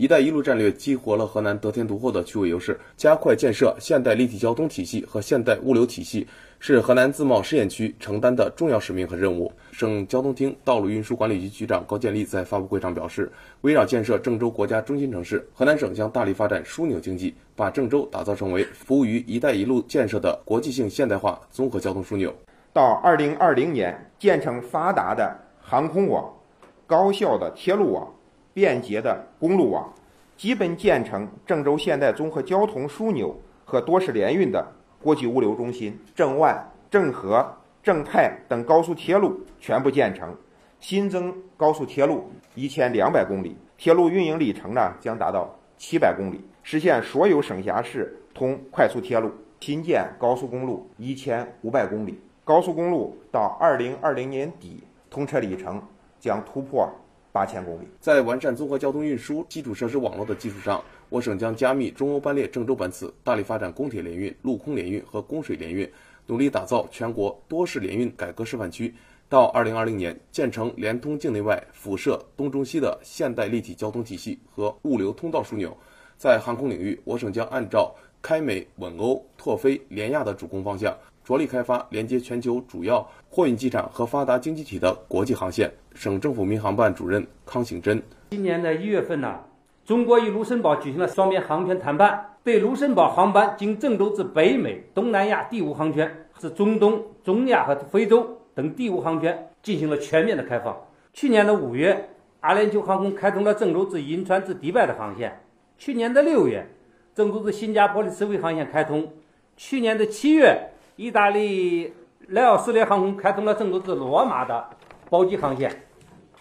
“一带一路”战略激活了河南得天独厚的区位优势，加快建设现代立体交通体系和现代物流体系，是河南自贸试验区承担的重要使命和任务。省交通厅道路运输管理局局长高建立在发布会上表示，围绕建设郑州国家中心城市，河南省将大力发展枢纽经济，把郑州打造成为服务于“一带一路”建设的国际性现代化综合交通枢纽。到二零二零年，建成发达的航空网、高效的铁路网。便捷的公路网，基本建成郑州现代综合交通枢纽和多式联运的国际物流中心。郑万、郑和、郑泰等高速铁路全部建成，新增高速铁路一千两百公里，铁路运营里程呢将达到七百公里，实现所有省辖市通快速铁路。新建高速公路一千五百公里，高速公路到二零二零年底通车里程将突破。八千公里，在完善综合交通运输基础设施网络的基础上，我省将加密中欧班列郑州班次，大力发展公铁联运、陆空联运和供水联运，努力打造全国多式联运改革示范区。到二零二零年，建成联通境内外、辐射东中西的现代立体交通体系和物流通道枢纽。在航空领域，我省将按照开美稳欧、拓飞联亚的主攻方向。着力开发连接全球主要货运机场和发达经济体的国际航线。省政府民航办主任康醒珍：今年的一月份呢，中国与卢森堡举行了双边航权谈判，对卢森堡航班经郑州至北美、东南亚第五航权、至中东、中亚和非洲等第五航权进行了全面的开放。去年的五月，阿联酋航空开通了郑州至银川至迪拜的航线。去年的六月，郑州至新加坡的直飞航线开通。去年的七月。意大利莱奥斯联航空开通了郑州至罗马的包机航线。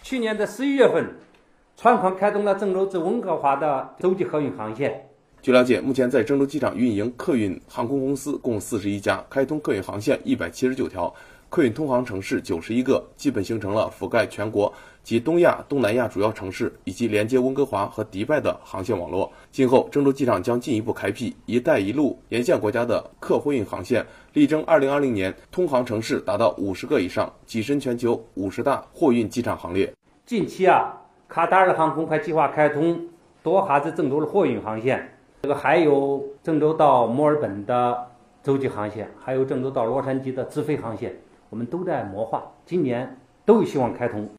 去年的十一月份，川航开通了郑州至温哥华的洲际客运航线。据了解，目前在郑州机场运营客运航空公司共四十一家，开通客运航线一百七十九条。客运通航城市九十一个，基本形成了覆盖全国及东亚、东南亚主要城市以及连接温哥华和迪拜的航线网络。今后，郑州机场将进一步开辟“一带一路”沿线国家的客货运航线，力争二零二零年通航城市达到五十个以上，跻身全球五十大货运机场行列。近期啊，卡塔尔航空还计划开通多哈至郑州的货运航线，这个还有郑州到墨尔本的洲际航线，还有郑州到洛杉矶的直飞航线。我们都在谋划，今年都有希望开通。